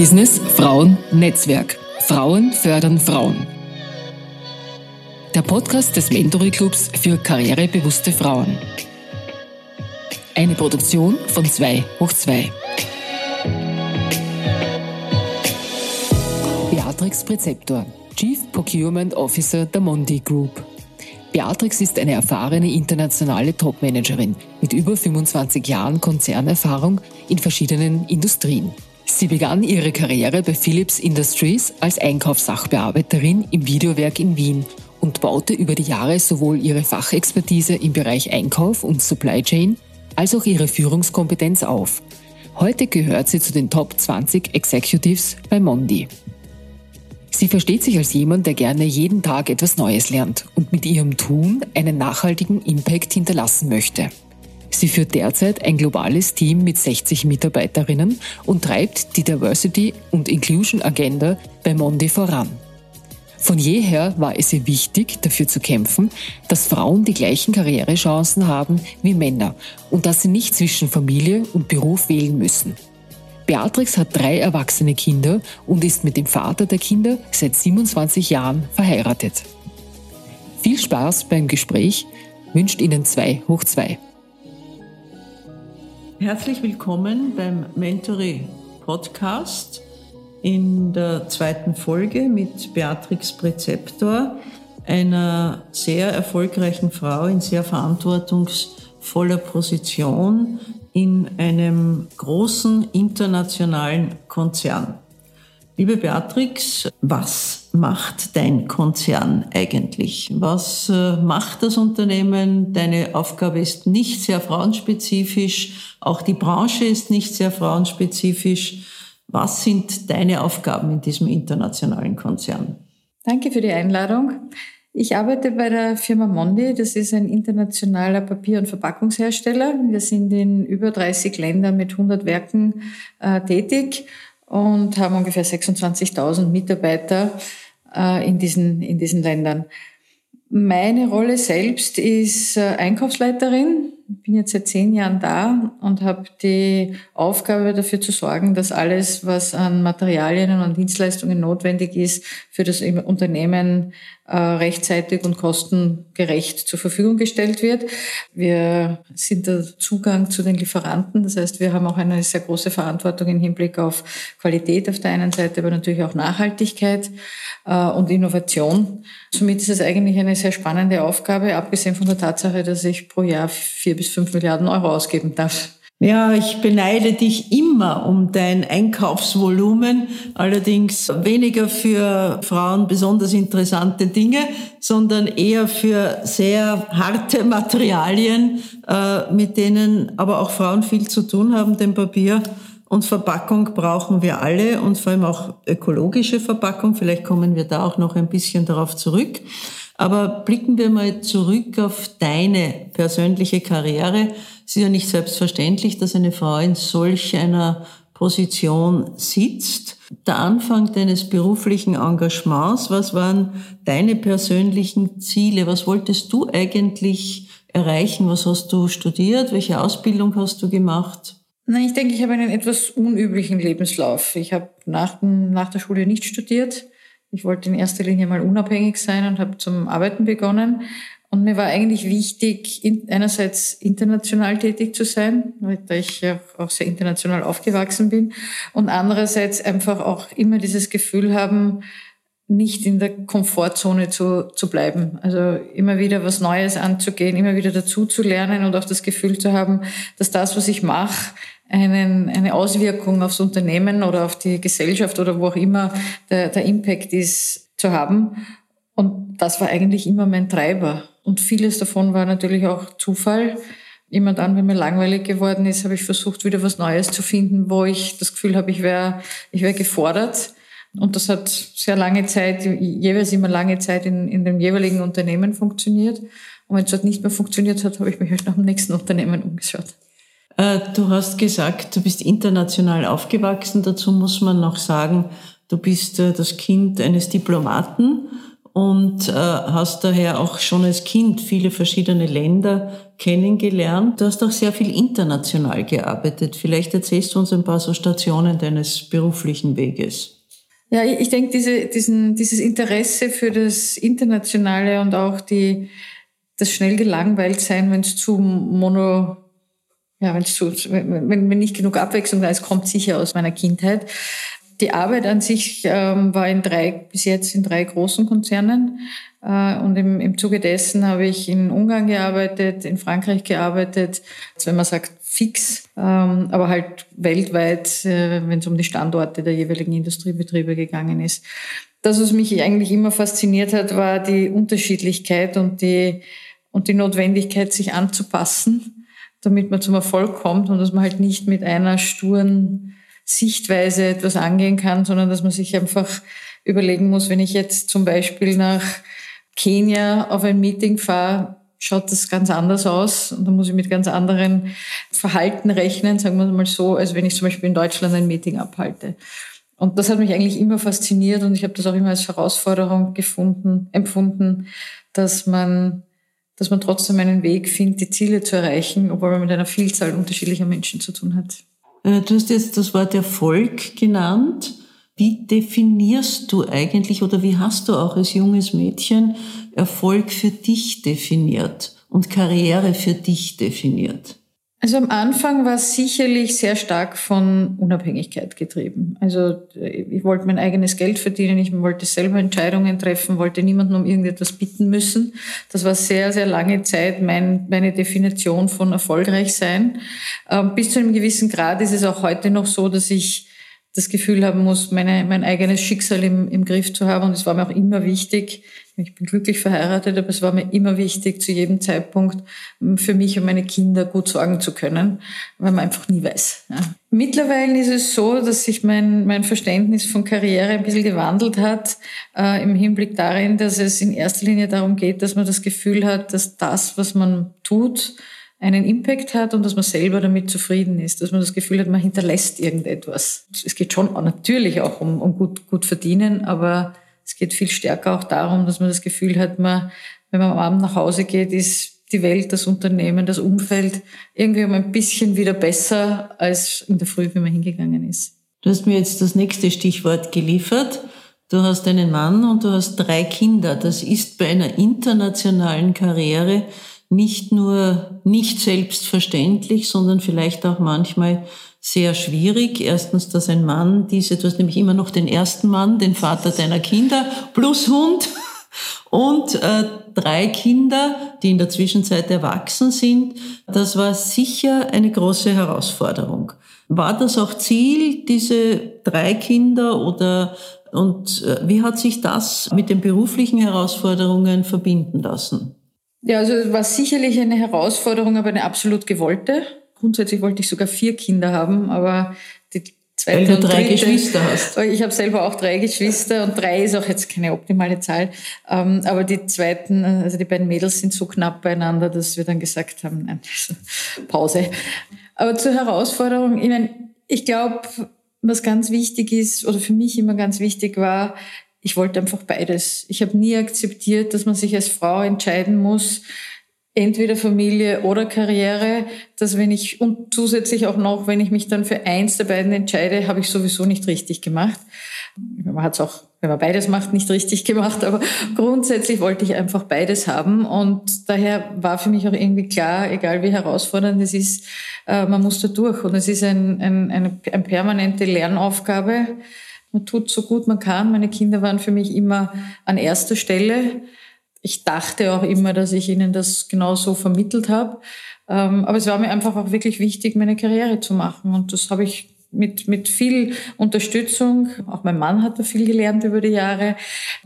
Business Frauen Netzwerk. Frauen fördern Frauen. Der Podcast des Mentory Clubs für karrierebewusste Frauen. Eine Produktion von 2 hoch 2. Beatrix Präzeptor, Chief Procurement Officer der Mondi Group. Beatrix ist eine erfahrene internationale Topmanagerin mit über 25 Jahren Konzernerfahrung in verschiedenen Industrien. Sie begann ihre Karriere bei Philips Industries als Einkaufssachbearbeiterin im Videowerk in Wien und baute über die Jahre sowohl ihre Fachexpertise im Bereich Einkauf und Supply Chain als auch ihre Führungskompetenz auf. Heute gehört sie zu den Top 20 Executives bei Mondi. Sie versteht sich als jemand, der gerne jeden Tag etwas Neues lernt und mit ihrem Tun einen nachhaltigen Impact hinterlassen möchte. Sie führt derzeit ein globales Team mit 60 Mitarbeiterinnen und treibt die Diversity und Inclusion Agenda bei Mondi voran. Von jeher war es ihr wichtig, dafür zu kämpfen, dass Frauen die gleichen Karrierechancen haben wie Männer und dass sie nicht zwischen Familie und Beruf wählen müssen. Beatrix hat drei erwachsene Kinder und ist mit dem Vater der Kinder seit 27 Jahren verheiratet. Viel Spaß beim Gespräch wünscht Ihnen 2 hoch 2. Herzlich willkommen beim Mentory Podcast in der zweiten Folge mit Beatrix Präzeptor, einer sehr erfolgreichen Frau in sehr verantwortungsvoller Position in einem großen internationalen Konzern. Liebe Beatrix, was macht dein Konzern eigentlich? Was äh, macht das Unternehmen? Deine Aufgabe ist nicht sehr frauenspezifisch, auch die Branche ist nicht sehr frauenspezifisch. Was sind deine Aufgaben in diesem internationalen Konzern? Danke für die Einladung. Ich arbeite bei der Firma Mondi. Das ist ein internationaler Papier- und Verpackungshersteller. Wir sind in über 30 Ländern mit 100 Werken äh, tätig und haben ungefähr 26.000 Mitarbeiter äh, in, diesen, in diesen Ländern. Meine Rolle selbst ist äh, Einkaufsleiterin. Bin jetzt seit zehn Jahren da und habe die Aufgabe dafür zu sorgen, dass alles, was an Materialien und Dienstleistungen notwendig ist, für das Unternehmen äh, rechtzeitig und kostengerecht zur Verfügung gestellt wird. Wir sind der Zugang zu den Lieferanten. Das heißt, wir haben auch eine sehr große Verantwortung im Hinblick auf Qualität auf der einen Seite, aber natürlich auch Nachhaltigkeit äh, und Innovation. Somit ist es eigentlich eine sehr spannende Aufgabe, abgesehen von der Tatsache, dass ich pro Jahr vier bis fünf Milliarden Euro ausgeben darf. Ja, ich beneide dich immer um dein Einkaufsvolumen, allerdings weniger für Frauen besonders interessante Dinge, sondern eher für sehr harte Materialien, äh, mit denen aber auch Frauen viel zu tun haben, denn Papier und Verpackung brauchen wir alle und vor allem auch ökologische Verpackung. Vielleicht kommen wir da auch noch ein bisschen darauf zurück. Aber blicken wir mal zurück auf deine persönliche Karriere. Es ist ja nicht selbstverständlich, dass eine Frau in solch einer Position sitzt. Der Anfang deines beruflichen Engagements, was waren deine persönlichen Ziele? Was wolltest du eigentlich erreichen? Was hast du studiert? Welche Ausbildung hast du gemacht? Nein, ich denke, ich habe einen etwas unüblichen Lebenslauf. Ich habe nach, nach der Schule nicht studiert ich wollte in erster Linie mal unabhängig sein und habe zum Arbeiten begonnen. Und mir war eigentlich wichtig, einerseits international tätig zu sein, da ich ja auch sehr international aufgewachsen bin, und andererseits einfach auch immer dieses Gefühl haben, nicht in der Komfortzone zu, zu bleiben. Also immer wieder was Neues anzugehen, immer wieder dazu zu lernen und auch das Gefühl zu haben, dass das, was ich mache, einen, eine Auswirkung aufs Unternehmen oder auf die Gesellschaft oder wo auch immer der, der Impact ist, zu haben. Und das war eigentlich immer mein Treiber. Und vieles davon war natürlich auch Zufall. Immer dann, wenn mir langweilig geworden ist, habe ich versucht, wieder was Neues zu finden, wo ich das Gefühl habe, ich wäre ich wär gefordert. Und das hat sehr lange Zeit, jeweils immer lange Zeit in, in dem jeweiligen Unternehmen funktioniert. Und wenn es dort nicht mehr funktioniert hat, habe ich mich halt nach dem nächsten Unternehmen umgeschaut. Äh, du hast gesagt, du bist international aufgewachsen. Dazu muss man noch sagen, du bist äh, das Kind eines Diplomaten und äh, hast daher auch schon als Kind viele verschiedene Länder kennengelernt. Du hast auch sehr viel international gearbeitet. Vielleicht erzählst du uns ein paar so Stationen deines beruflichen Weges. Ja, ich denke, diese, diesen, dieses Interesse für das Internationale und auch die, das schnell gelangweilt sein, wenn es zu mono, ja, wenn es zu, wenn, wenn nicht genug Abwechslung da ist, kommt sicher aus meiner Kindheit. Die Arbeit an sich ähm, war in drei, bis jetzt in drei großen Konzernen. Äh, und im, im Zuge dessen habe ich in Ungarn gearbeitet, in Frankreich gearbeitet, also wenn man sagt fix, ähm, aber halt weltweit, äh, wenn es um die Standorte der jeweiligen Industriebetriebe gegangen ist. Das, was mich eigentlich immer fasziniert hat, war die Unterschiedlichkeit und die, und die Notwendigkeit, sich anzupassen, damit man zum Erfolg kommt und dass man halt nicht mit einer sturen Sichtweise etwas angehen kann, sondern dass man sich einfach überlegen muss, wenn ich jetzt zum Beispiel nach Kenia auf ein Meeting fahre, schaut das ganz anders aus und da muss ich mit ganz anderen Verhalten rechnen, sagen wir mal so, als wenn ich zum Beispiel in Deutschland ein Meeting abhalte. Und das hat mich eigentlich immer fasziniert und ich habe das auch immer als Herausforderung gefunden, empfunden, dass man, dass man trotzdem einen Weg findet, die Ziele zu erreichen, obwohl man mit einer Vielzahl unterschiedlicher Menschen zu tun hat. Äh, du hast jetzt das Wort Erfolg genannt. Wie definierst du eigentlich oder wie hast du auch als junges Mädchen Erfolg für dich definiert und Karriere für dich definiert? Also am Anfang war es sicherlich sehr stark von Unabhängigkeit getrieben. Also ich wollte mein eigenes Geld verdienen, ich wollte selber Entscheidungen treffen, wollte niemanden um irgendetwas bitten müssen. Das war sehr, sehr lange Zeit mein, meine Definition von erfolgreich sein. Ähm, bis zu einem gewissen Grad ist es auch heute noch so, dass ich das Gefühl haben muss, meine, mein eigenes Schicksal im, im Griff zu haben. Und es war mir auch immer wichtig, ich bin glücklich verheiratet, aber es war mir immer wichtig, zu jedem Zeitpunkt für mich und meine Kinder gut sorgen zu können, weil man einfach nie weiß. Ja. Mittlerweile ist es so, dass sich mein, mein Verständnis von Karriere ein bisschen gewandelt hat, äh, im Hinblick darin, dass es in erster Linie darum geht, dass man das Gefühl hat, dass das, was man tut, einen Impact hat und dass man selber damit zufrieden ist, dass man das Gefühl hat, man hinterlässt irgendetwas. Es geht schon natürlich auch um, um gut, gut verdienen, aber es geht viel stärker auch darum, dass man das Gefühl hat, man, wenn man am Abend nach Hause geht, ist die Welt, das Unternehmen, das Umfeld irgendwie um ein bisschen wieder besser als in der Früh, wie man hingegangen ist. Du hast mir jetzt das nächste Stichwort geliefert. Du hast einen Mann und du hast drei Kinder. Das ist bei einer internationalen Karriere nicht nur nicht selbstverständlich, sondern vielleicht auch manchmal sehr schwierig. Erstens, dass ein Mann diese, du hast nämlich immer noch den ersten Mann, den Vater deiner Kinder, plus Hund und äh, drei Kinder, die in der Zwischenzeit erwachsen sind. Das war sicher eine große Herausforderung. War das auch Ziel, diese drei Kinder oder und äh, wie hat sich das mit den beruflichen Herausforderungen verbinden lassen? Ja, also es war sicherlich eine Herausforderung, aber eine absolut gewollte. Grundsätzlich wollte ich sogar vier Kinder haben, aber die zweite Weil du drei dritte, Geschwister hast. Ich habe selber auch drei Geschwister und drei ist auch jetzt keine optimale Zahl. Ähm, aber die zweiten, also die beiden Mädels sind so knapp beieinander, dass wir dann gesagt haben, nein, Pause. Aber zur Herausforderung, ich meine, ich glaube, was ganz wichtig ist oder für mich immer ganz wichtig war, ich wollte einfach beides. Ich habe nie akzeptiert, dass man sich als Frau entscheiden muss, entweder Familie oder Karriere, dass wenn ich, und zusätzlich auch noch, wenn ich mich dann für eins der beiden entscheide, habe ich sowieso nicht richtig gemacht. Man hat es auch, wenn man beides macht, nicht richtig gemacht, aber grundsätzlich wollte ich einfach beides haben und daher war für mich auch irgendwie klar, egal wie herausfordernd es ist, äh, man muss da durch und es ist ein, ein, eine, eine permanente Lernaufgabe, man tut so gut man kann. Meine Kinder waren für mich immer an erster Stelle. Ich dachte auch immer, dass ich ihnen das genau so vermittelt habe. Ähm, aber es war mir einfach auch wirklich wichtig, meine Karriere zu machen. Und das habe ich mit, mit viel Unterstützung. Auch mein Mann hat da viel gelernt über die Jahre.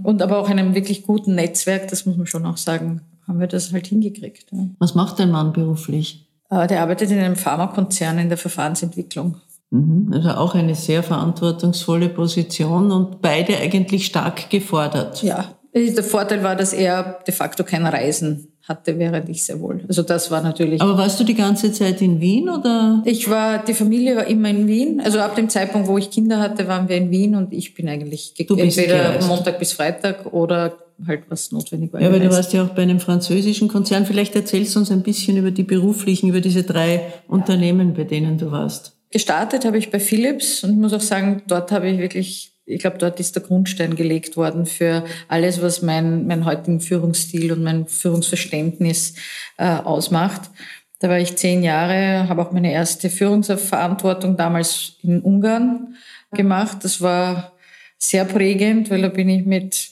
Und aber auch einem wirklich guten Netzwerk, das muss man schon auch sagen, haben wir das halt hingekriegt. Was macht dein Mann beruflich? Äh, der arbeitet in einem Pharmakonzern in der Verfahrensentwicklung. Mhm. Also auch eine sehr verantwortungsvolle Position und beide eigentlich stark gefordert. Ja, der Vorteil war, dass er de facto kein Reisen hatte, während ich sehr wohl. Also das war natürlich. Aber warst du die ganze Zeit in Wien oder? Ich war, die Familie war immer in Wien. Also ab dem Zeitpunkt, wo ich Kinder hatte, waren wir in Wien und ich bin eigentlich entweder gereist. Montag bis Freitag oder halt was notwendig war. Ja, aber du warst ja auch bei einem französischen Konzern. Vielleicht erzählst du uns ein bisschen über die beruflichen, über diese drei Unternehmen, bei denen du warst. Gestartet habe ich bei Philips und ich muss auch sagen, dort habe ich wirklich ich glaube, dort ist der Grundstein gelegt worden für alles, was mein, mein heutigen Führungsstil und mein Führungsverständnis äh, ausmacht. Da war ich zehn Jahre, habe auch meine erste Führungsverantwortung damals in Ungarn gemacht. Das war sehr prägend, weil da bin ich mit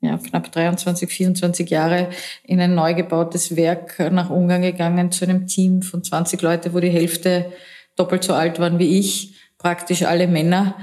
ja, knapp 23, 24 Jahre in ein neu gebautes Werk nach Ungarn gegangen zu einem Team von 20 Leute, wo die Hälfte doppelt so alt waren wie ich, praktisch alle Männer.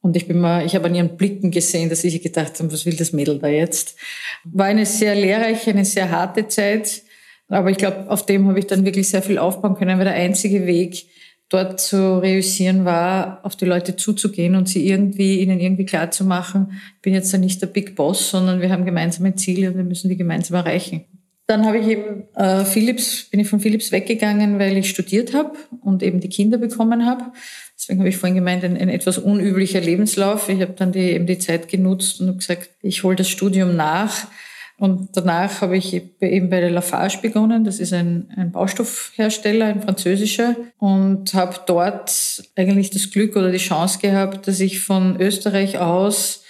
Und ich bin mal, ich habe an ihren Blicken gesehen, dass ich gedacht habe, was will das Mädel da jetzt? War eine sehr lehrreiche, eine sehr harte Zeit. Aber ich glaube, auf dem habe ich dann wirklich sehr viel aufbauen können, weil der einzige Weg, dort zu reüssieren war, auf die Leute zuzugehen und sie irgendwie, ihnen irgendwie klar zu machen, ich bin jetzt ja nicht der Big Boss, sondern wir haben gemeinsame Ziele und wir müssen die gemeinsam erreichen. Dann habe ich eben äh, Philips, bin ich von Philips weggegangen, weil ich studiert habe und eben die Kinder bekommen habe. Deswegen habe ich vorhin gemeint, ein, ein etwas unüblicher Lebenslauf. Ich habe dann die, eben die Zeit genutzt und gesagt, ich hole das Studium nach und danach habe ich eben bei der Lafarge begonnen. Das ist ein, ein Baustoffhersteller, ein französischer. Und habe dort eigentlich das Glück oder die Chance gehabt, dass ich von Österreich aus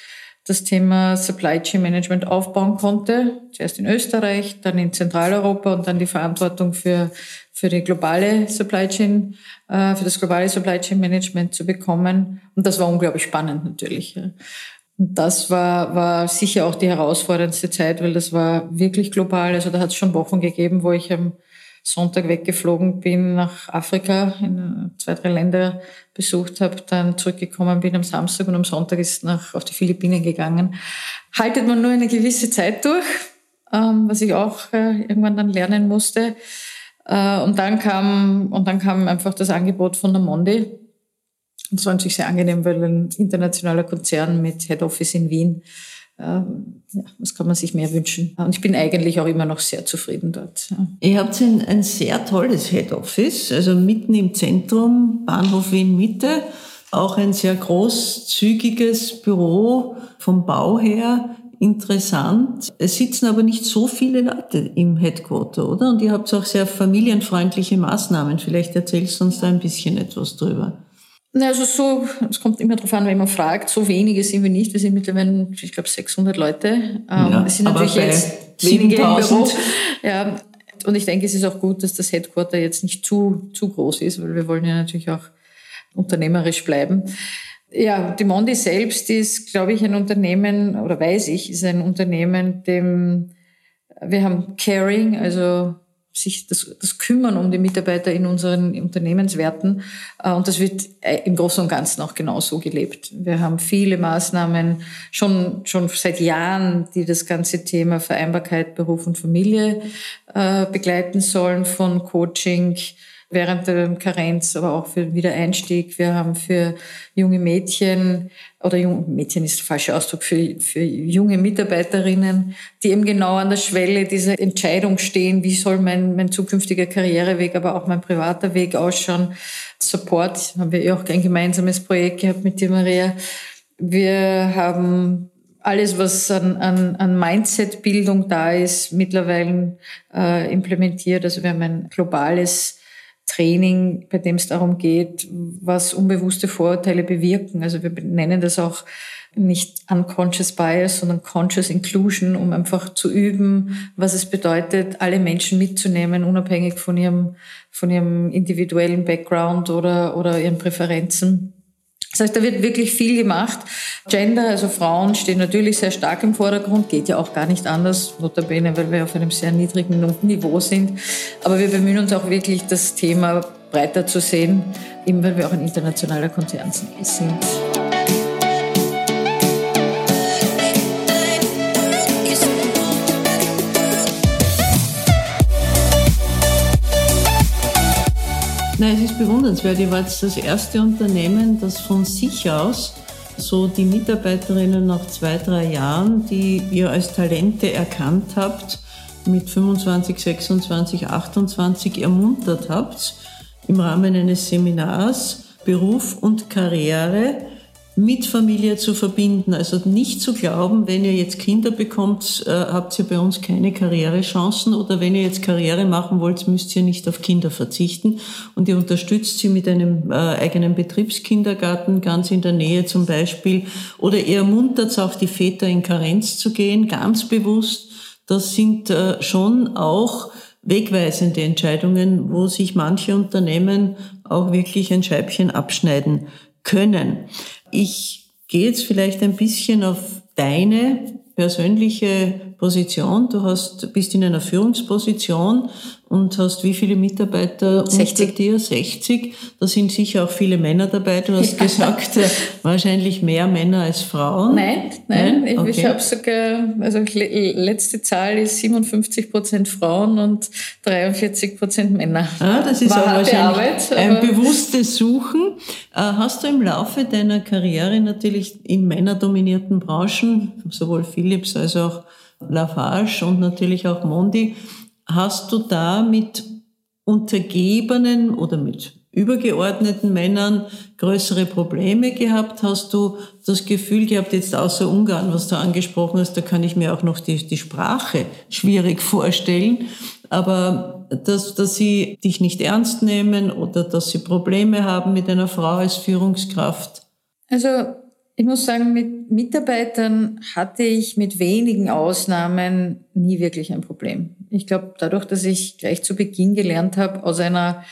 das Thema Supply Chain Management aufbauen konnte. Zuerst in Österreich, dann in Zentraleuropa und dann die Verantwortung für, für die globale Supply Chain, äh, für das globale Supply Chain Management zu bekommen. Und das war unglaublich spannend natürlich. Und das war, war sicher auch die herausforderndste Zeit, weil das war wirklich global. Also da hat es schon Wochen gegeben, wo ich am Sonntag weggeflogen bin nach Afrika, in zwei, drei Länder besucht habe, dann zurückgekommen bin am Samstag und am Sonntag ist nach auf die Philippinen gegangen. Haltet man nur eine gewisse Zeit durch, ähm, was ich auch äh, irgendwann dann lernen musste. Äh, und dann kam und dann kam einfach das Angebot von der Mondi und das war natürlich sehr angenehm, weil ein internationaler Konzern mit Head Office in Wien, ähm, ja, was kann man sich mehr wünschen? Und ich bin eigentlich auch immer noch sehr zufrieden dort. Ja. Ihr habt ein, ein sehr tolles Head Office, also mitten im Zentrum, Bahnhof Wien Mitte. Auch ein sehr großzügiges Büro vom Bau her interessant. Es sitzen aber nicht so viele Leute im Headquarter, oder? Und ihr habt auch sehr familienfreundliche Maßnahmen. Vielleicht erzählst du uns da ein bisschen etwas drüber. Na, also so, es kommt immer darauf an, wenn man fragt, so wenige sind wir nicht. Wir sind mittlerweile, ich glaube, 600 Leute. Ähm, ja, es sind natürlich jetzt wenige im Büro. Ja, und ich denke, es ist auch gut, dass das Headquarter jetzt nicht zu, zu groß ist, weil wir wollen ja natürlich auch unternehmerisch bleiben. Ja, die Mondi selbst ist, glaube ich, ein Unternehmen, oder weiß ich, ist ein Unternehmen, dem wir haben Caring, also sich das, das Kümmern um die Mitarbeiter in unseren Unternehmenswerten. Äh, und das wird äh, im Großen und Ganzen auch genauso gelebt. Wir haben viele Maßnahmen schon, schon seit Jahren, die das ganze Thema Vereinbarkeit Beruf und Familie äh, begleiten sollen, von Coaching während der Karenz, aber auch für den Wiedereinstieg. Wir haben für junge Mädchen oder junge Mädchen ist der falsche Ausdruck für, für junge Mitarbeiterinnen, die eben genau an der Schwelle dieser Entscheidung stehen, wie soll mein, mein zukünftiger Karriereweg, aber auch mein privater Weg ausschauen. Support haben wir ja auch ein gemeinsames Projekt gehabt mit dir, Maria. Wir haben alles, was an, an, an Mindset-Bildung da ist, mittlerweile äh, implementiert. Also wir haben ein globales Training, bei dem es darum geht, was unbewusste Vorurteile bewirken. Also wir nennen das auch nicht unconscious bias, sondern conscious inclusion, um einfach zu üben, was es bedeutet, alle Menschen mitzunehmen, unabhängig von ihrem, von ihrem individuellen Background oder, oder ihren Präferenzen. Das heißt, da wird wirklich viel gemacht. Gender, also Frauen, stehen natürlich sehr stark im Vordergrund, geht ja auch gar nicht anders, notabene, weil wir auf einem sehr niedrigen Niveau sind. Aber wir bemühen uns auch wirklich, das Thema breiter zu sehen, eben weil wir auch ein internationaler Konzern sind. Nein, es ist bewundernswert. Ihr wart das erste Unternehmen, das von sich aus so die Mitarbeiterinnen nach zwei, drei Jahren, die ihr als Talente erkannt habt, mit 25, 26, 28 ermuntert habt, im Rahmen eines Seminars Beruf und Karriere mit Familie zu verbinden. Also nicht zu glauben, wenn ihr jetzt Kinder bekommt, äh, habt ihr bei uns keine Karrierechancen oder wenn ihr jetzt Karriere machen wollt, müsst ihr nicht auf Kinder verzichten. Und ihr unterstützt sie mit einem äh, eigenen Betriebskindergarten ganz in der Nähe zum Beispiel. Oder ihr ermuntert auch die Väter in Karenz zu gehen, ganz bewusst. Das sind äh, schon auch wegweisende Entscheidungen, wo sich manche Unternehmen auch wirklich ein Scheibchen abschneiden können. Ich gehe jetzt vielleicht ein bisschen auf deine persönliche Position. Du hast, bist in einer Führungsposition und hast wie viele Mitarbeiter 60. unter dir? 60. Da sind sicher auch viele Männer dabei. Du hast gesagt, äh, wahrscheinlich mehr Männer als Frauen. Nein, nein. nein? Okay. Ich, ich habe sogar, also letzte Zahl ist 57 Prozent Frauen und 43 Prozent Männer. Ah, das ist War auch wahrscheinlich Arbeit, ein bewusstes Suchen. Äh, hast du im Laufe deiner Karriere natürlich in männerdominierten Branchen, sowohl Philips als auch Lafarge und natürlich auch Mondi, Hast du da mit untergebenen oder mit übergeordneten Männern größere Probleme gehabt? Hast du das Gefühl gehabt, jetzt außer Ungarn, was du angesprochen hast, da kann ich mir auch noch die, die Sprache schwierig vorstellen, aber dass, dass sie dich nicht ernst nehmen oder dass sie Probleme haben mit einer Frau als Führungskraft? Also ich muss sagen, mit Mitarbeitern hatte ich mit wenigen Ausnahmen nie wirklich ein Problem. Ich glaube, dadurch, dass ich gleich zu Beginn gelernt habe, aus einer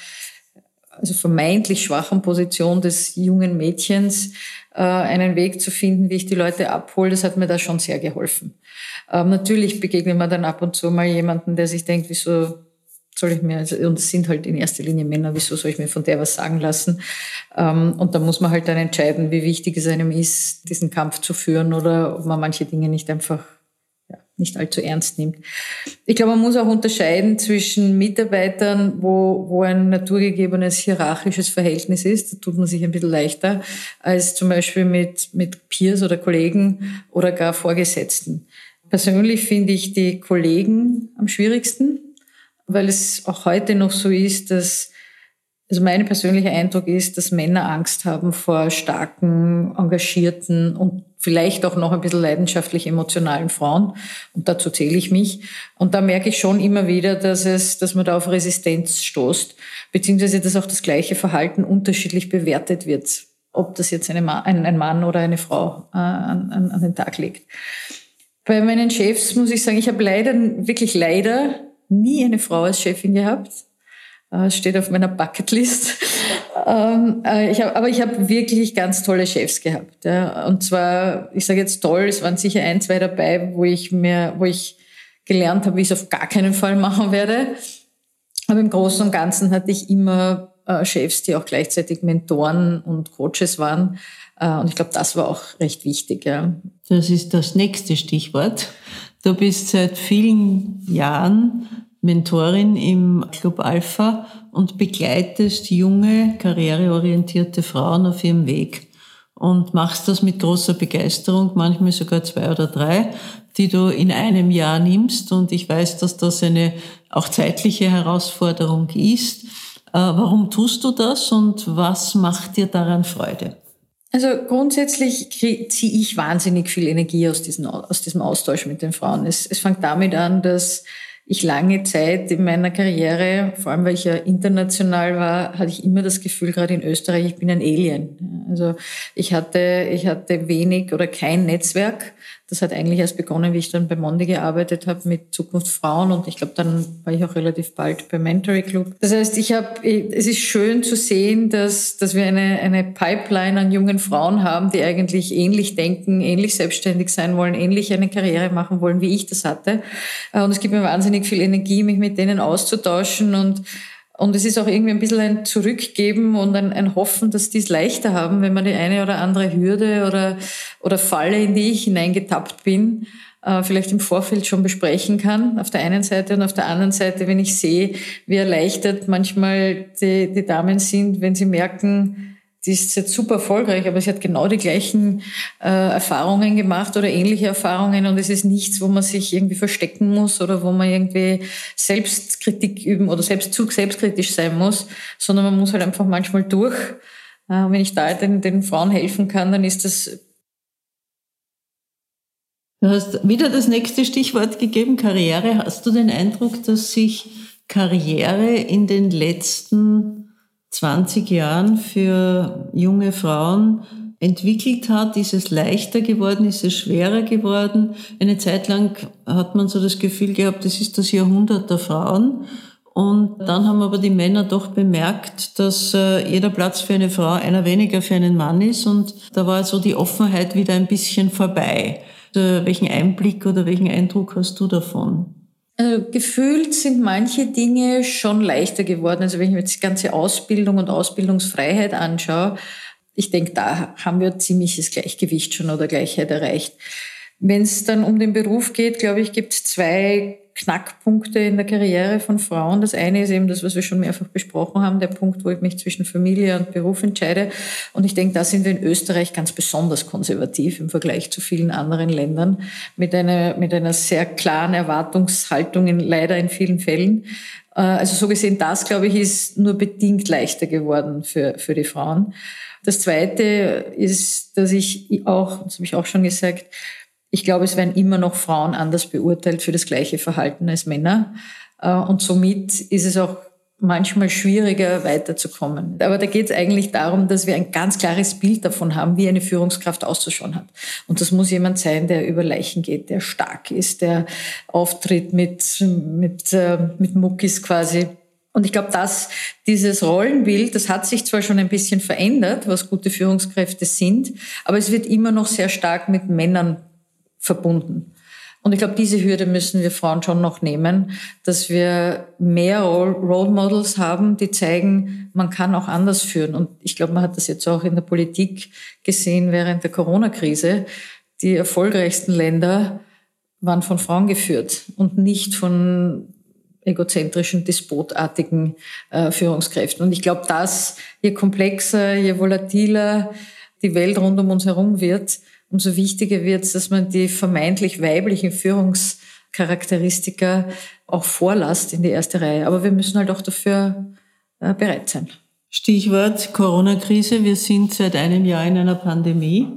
also vermeintlich schwachen Position des jungen Mädchens äh, einen Weg zu finden, wie ich die Leute abhole, das hat mir da schon sehr geholfen. Ähm, natürlich begegnet man dann ab und zu mal jemanden, der sich denkt, wieso soll ich mir, also, und es sind halt in erster Linie Männer, wieso soll ich mir von der was sagen lassen? Ähm, und da muss man halt dann entscheiden, wie wichtig es einem ist, diesen Kampf zu führen oder ob man manche Dinge nicht einfach ja, nicht allzu ernst nimmt. Ich glaube, man muss auch unterscheiden zwischen Mitarbeitern, wo, wo ein naturgegebenes hierarchisches Verhältnis ist. Da tut man sich ein bisschen leichter als zum Beispiel mit, mit Peers oder Kollegen oder gar Vorgesetzten. Persönlich finde ich die Kollegen am schwierigsten weil es auch heute noch so ist, dass, also mein persönlicher Eindruck ist, dass Männer Angst haben vor starken, engagierten und vielleicht auch noch ein bisschen leidenschaftlich emotionalen Frauen. Und dazu zähle ich mich. Und da merke ich schon immer wieder, dass es, dass man da auf Resistenz stoßt, beziehungsweise dass auch das gleiche Verhalten unterschiedlich bewertet wird, ob das jetzt ein Mann oder eine Frau äh, an, an, an den Tag legt. Bei meinen Chefs muss ich sagen, ich habe leider, wirklich leider nie eine Frau als Chefin gehabt. Äh, steht auf meiner Bucketlist. Ähm, äh, ich hab, aber ich habe wirklich ganz tolle Chefs gehabt. Ja. Und zwar, ich sage jetzt toll, es waren sicher ein, zwei dabei, wo ich mir, wo ich gelernt habe, wie ich es auf gar keinen Fall machen werde. Aber im Großen und Ganzen hatte ich immer äh, Chefs, die auch gleichzeitig Mentoren und Coaches waren. und ich glaube, das war auch recht wichtig. Ja. Das ist das nächste Stichwort. Du bist seit vielen Jahren Mentorin im Club Alpha und begleitest junge, karriereorientierte Frauen auf ihrem Weg und machst das mit großer Begeisterung, manchmal sogar zwei oder drei, die du in einem Jahr nimmst. Und ich weiß, dass das eine auch zeitliche Herausforderung ist. Äh, warum tust du das und was macht dir daran Freude? Also grundsätzlich ziehe ich wahnsinnig viel Energie aus, diesen, aus diesem Austausch mit den Frauen. Es, es fängt damit an, dass ich lange Zeit in meiner Karriere, vor allem weil ich ja international war, hatte ich immer das Gefühl, gerade in Österreich, ich bin ein Alien. Also ich hatte, ich hatte wenig oder kein Netzwerk. Das hat eigentlich erst begonnen, wie ich dann bei Mondi gearbeitet habe mit Zukunft Frauen und ich glaube, dann war ich auch relativ bald beim Mentoring Club. Das heißt, ich habe, es ist schön zu sehen, dass, dass wir eine, eine Pipeline an jungen Frauen haben, die eigentlich ähnlich denken, ähnlich selbstständig sein wollen, ähnlich eine Karriere machen wollen, wie ich das hatte. Und es gibt mir wahnsinnig viel Energie, mich mit denen auszutauschen und und es ist auch irgendwie ein bisschen ein Zurückgeben und ein, ein Hoffen, dass die es leichter haben, wenn man die eine oder andere Hürde oder, oder Falle, in die ich hineingetappt bin, äh, vielleicht im Vorfeld schon besprechen kann, auf der einen Seite und auf der anderen Seite, wenn ich sehe, wie erleichtert manchmal die, die Damen sind, wenn sie merken, die ist jetzt super erfolgreich, aber sie hat genau die gleichen äh, Erfahrungen gemacht oder ähnliche Erfahrungen und es ist nichts, wo man sich irgendwie verstecken muss oder wo man irgendwie Selbstkritik üben oder selbst zu selbstkritisch sein muss, sondern man muss halt einfach manchmal durch Wenn ich da den, den Frauen helfen kann, dann ist das Du hast wieder das nächste Stichwort gegeben, Karriere. Hast du den Eindruck, dass sich Karriere in den letzten 20 Jahren für junge Frauen entwickelt hat? Ist es leichter geworden? Ist es schwerer geworden? Eine Zeit lang hat man so das Gefühl gehabt, das ist das Jahrhundert der Frauen. Und dann haben aber die Männer doch bemerkt, dass äh, jeder Platz für eine Frau einer weniger für einen Mann ist. Und da war so die Offenheit wieder ein bisschen vorbei. Äh, welchen Einblick oder welchen Eindruck hast du davon? Also gefühlt sind manche Dinge schon leichter geworden. Also wenn ich mir jetzt die ganze Ausbildung und Ausbildungsfreiheit anschaue, ich denke, da haben wir ziemliches Gleichgewicht schon oder Gleichheit erreicht. Wenn es dann um den Beruf geht, glaube ich, gibt es zwei Knackpunkte in der Karriere von Frauen. Das eine ist eben das, was wir schon mehrfach besprochen haben, der Punkt, wo ich mich zwischen Familie und Beruf entscheide. Und ich denke, da sind wir in Österreich ganz besonders konservativ im Vergleich zu vielen anderen Ländern mit einer, mit einer sehr klaren Erwartungshaltung in, leider in vielen Fällen. Äh, also so gesehen, das, glaube ich, ist nur bedingt leichter geworden für, für die Frauen. Das Zweite ist, dass ich auch, das habe ich auch schon gesagt, ich glaube, es werden immer noch Frauen anders beurteilt für das gleiche Verhalten als Männer. Äh, und somit ist es auch manchmal schwieriger weiterzukommen. Aber da geht es eigentlich darum, dass wir ein ganz klares Bild davon haben, wie eine Führungskraft auszuschauen hat. Und das muss jemand sein, der über Leichen geht, der stark ist, der auftritt mit, mit, äh, mit Muckis quasi. Und ich glaube, dass dieses Rollenbild, das hat sich zwar schon ein bisschen verändert, was gute Führungskräfte sind, aber es wird immer noch sehr stark mit Männern verbunden. Und ich glaube, diese Hürde müssen wir Frauen schon noch nehmen, dass wir mehr Role Models haben, die zeigen, man kann auch anders führen. Und ich glaube, man hat das jetzt auch in der Politik gesehen während der Corona-Krise. Die erfolgreichsten Länder waren von Frauen geführt und nicht von egozentrischen, despotartigen äh, Führungskräften. Und ich glaube, dass je komplexer, je volatiler die Welt rund um uns herum wird, umso wichtiger wird es, dass man die vermeintlich weiblichen Führungscharakteristika auch vorlasst in die erste Reihe. Aber wir müssen halt auch dafür äh, bereit sein. Stichwort Corona-Krise. Wir sind seit einem Jahr in einer Pandemie.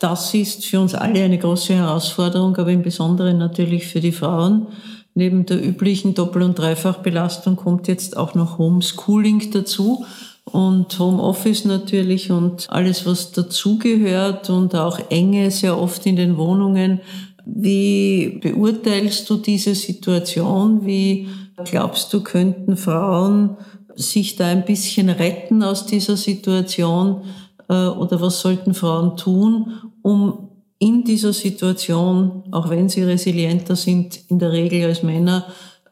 Das ist für uns alle eine große Herausforderung, aber im Besonderen natürlich für die Frauen. Neben der üblichen Doppel- und Dreifachbelastung kommt jetzt auch noch Homeschooling dazu und Homeoffice natürlich und alles, was dazugehört und auch Enge sehr oft in den Wohnungen. Wie beurteilst du diese Situation? Wie glaubst du, könnten Frauen sich da ein bisschen retten aus dieser Situation? Äh, oder was sollten Frauen tun, um in dieser Situation, auch wenn sie resilienter sind, in der Regel als Männer,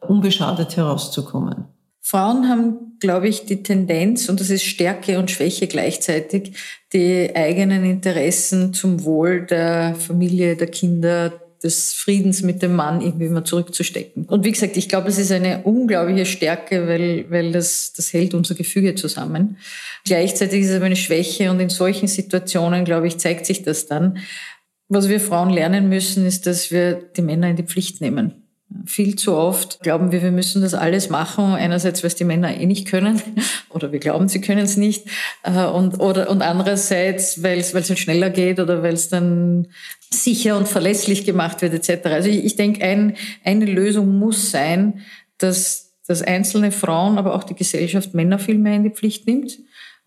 unbeschadet herauszukommen? Frauen haben, glaube ich, die Tendenz, und das ist Stärke und Schwäche gleichzeitig, die eigenen Interessen zum Wohl der Familie, der Kinder, des Friedens mit dem Mann irgendwie mal zurückzustecken. Und wie gesagt, ich glaube, es ist eine unglaubliche Stärke, weil, weil das, das hält unser Gefüge zusammen. Gleichzeitig ist es aber eine Schwäche und in solchen Situationen, glaube ich, zeigt sich das dann. Was wir Frauen lernen müssen, ist, dass wir die Männer in die Pflicht nehmen. Viel zu oft glauben wir, wir müssen das alles machen. Einerseits, weil es die Männer eh nicht können oder wir glauben, sie können es nicht. Äh, und, oder, und andererseits, weil es halt schneller geht oder weil es dann sicher und verlässlich gemacht wird etc. Also ich, ich denke, ein, eine Lösung muss sein, dass, dass einzelne Frauen, aber auch die Gesellschaft Männer viel mehr in die Pflicht nimmt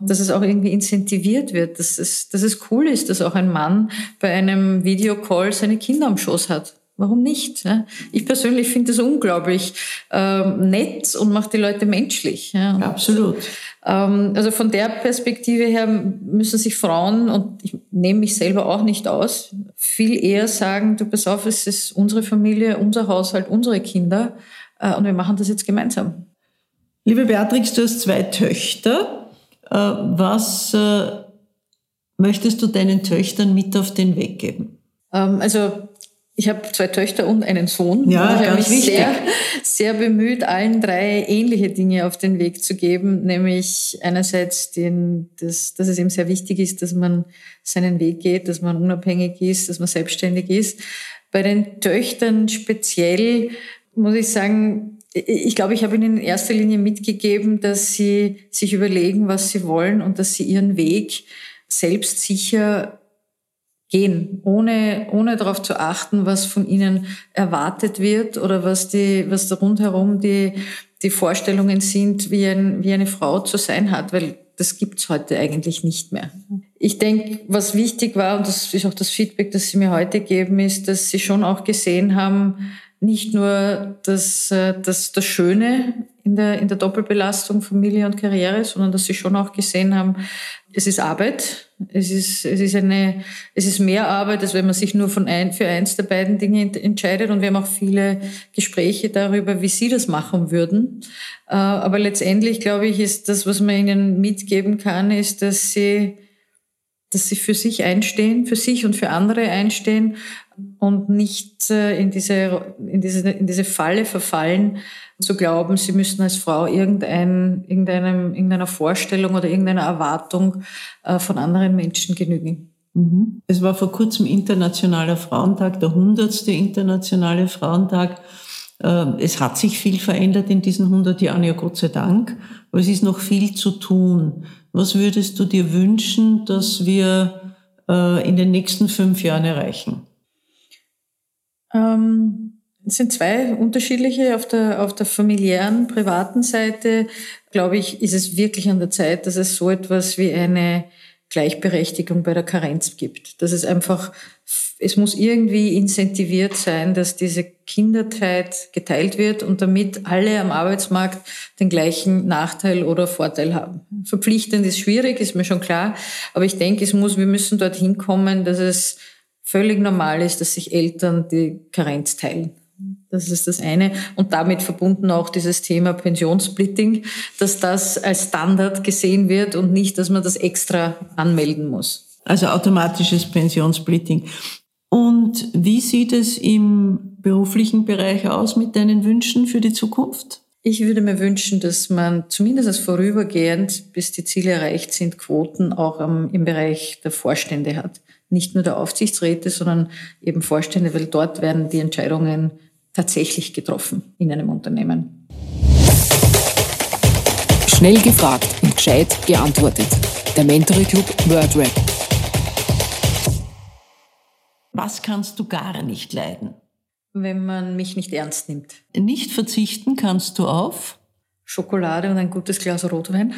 dass es auch irgendwie incentiviert wird, dass es, dass es cool ist, dass auch ein Mann bei einem Videocall seine Kinder am Schoß hat. Warum nicht? Ich persönlich finde das unglaublich ähm, nett und macht die Leute menschlich. Ja. Absolut. Ähm, also von der Perspektive her müssen sich Frauen, und ich nehme mich selber auch nicht aus, viel eher sagen, du pass auf, es ist unsere Familie, unser Haushalt, unsere Kinder äh, und wir machen das jetzt gemeinsam. Liebe Beatrix, du hast zwei Töchter. Äh, was äh, möchtest du deinen Töchtern mit auf den Weg geben? Ähm, also ich habe zwei Töchter und einen Sohn. Ja, ich habe mich wichtig. sehr, sehr bemüht, allen drei ähnliche Dinge auf den Weg zu geben, nämlich einerseits, den, dass, dass es eben sehr wichtig ist, dass man seinen Weg geht, dass man unabhängig ist, dass man selbstständig ist. Bei den Töchtern speziell muss ich sagen, ich glaube, ich habe Ihnen in erster Linie mitgegeben, dass Sie sich überlegen, was Sie wollen und dass Sie Ihren Weg selbstsicher gehen, ohne, ohne darauf zu achten, was von Ihnen erwartet wird oder was die, was da rundherum die, die Vorstellungen sind, wie, ein, wie eine Frau zu sein hat, weil das gibt's heute eigentlich nicht mehr. Ich denke, was wichtig war, und das ist auch das Feedback, das Sie mir heute geben, ist, dass Sie schon auch gesehen haben, nicht nur das, äh, das, das Schöne in der, in der Doppelbelastung Familie und Karriere, sondern dass sie schon auch gesehen haben, es ist Arbeit, es ist, es ist eine, es ist mehr Arbeit, als wenn man sich nur von ein, für eins der beiden Dinge entscheidet. Und wir haben auch viele Gespräche darüber, wie sie das machen würden. Äh, aber letztendlich, glaube ich, ist das, was man ihnen mitgeben kann, ist, dass sie, dass sie für sich einstehen, für sich und für andere einstehen und nicht äh, in diese, in diese, in diese Falle verfallen, zu glauben, sie müssten als Frau irgendein, irgendeinem, irgendeiner Vorstellung oder irgendeiner Erwartung äh, von anderen Menschen genügen. Mhm. Es war vor kurzem Internationaler Frauentag, der hundertste Internationale Frauentag. Ähm, es hat sich viel verändert in diesen 100 Jahren, ja Gott sei Dank, aber es ist noch viel zu tun. Was würdest du dir wünschen, dass wir äh, in den nächsten fünf Jahren erreichen? Ähm, es sind zwei unterschiedliche. Auf der, auf der familiären, privaten Seite, glaube ich, ist es wirklich an der Zeit, dass es so etwas wie eine Gleichberechtigung bei der Karenz gibt. Dass es einfach, es muss irgendwie incentiviert sein, dass diese Kinderzeit geteilt wird und damit alle am Arbeitsmarkt den gleichen Nachteil oder Vorteil haben. Verpflichtend ist schwierig, ist mir schon klar. Aber ich denke, es muss, wir müssen dorthin kommen, dass es völlig normal ist, dass sich Eltern die Karenz teilen. Das ist das eine. Und damit verbunden auch dieses Thema Pensionssplitting, dass das als Standard gesehen wird und nicht, dass man das extra anmelden muss. Also automatisches Pensionssplitting. Und wie sieht es im beruflichen Bereich aus mit deinen Wünschen für die Zukunft? Ich würde mir wünschen, dass man zumindest als vorübergehend, bis die Ziele erreicht sind, Quoten auch im Bereich der Vorstände hat nicht nur der Aufsichtsräte, sondern eben Vorstände, weil dort werden die Entscheidungen tatsächlich getroffen in einem Unternehmen. Schnell gefragt und gescheit geantwortet. Der Mentoring Club WordRap. Was kannst du gar nicht leiden? Wenn man mich nicht ernst nimmt. Nicht verzichten kannst du auf? Schokolade und ein gutes Glas Rotwein.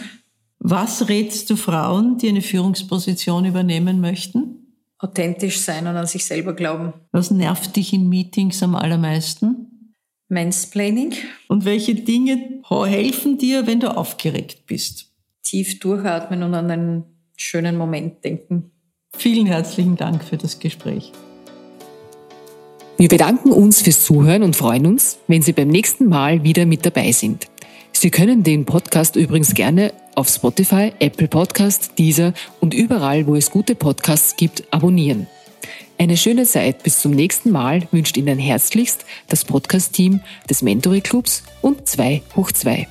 Was rätst du Frauen, die eine Führungsposition übernehmen möchten? Authentisch sein und an sich selber glauben. Was nervt dich in Meetings am allermeisten? Mansplaining. Und welche Dinge helfen dir, wenn du aufgeregt bist? Tief durchatmen und an einen schönen Moment denken. Vielen herzlichen Dank für das Gespräch. Wir bedanken uns fürs Zuhören und freuen uns, wenn Sie beim nächsten Mal wieder mit dabei sind. Sie können den Podcast übrigens gerne auf Spotify, Apple Podcast, Deezer und überall, wo es gute Podcasts gibt, abonnieren. Eine schöne Zeit bis zum nächsten Mal wünscht Ihnen herzlichst das Podcast-Team des Mentoring Clubs und 2 hoch 2.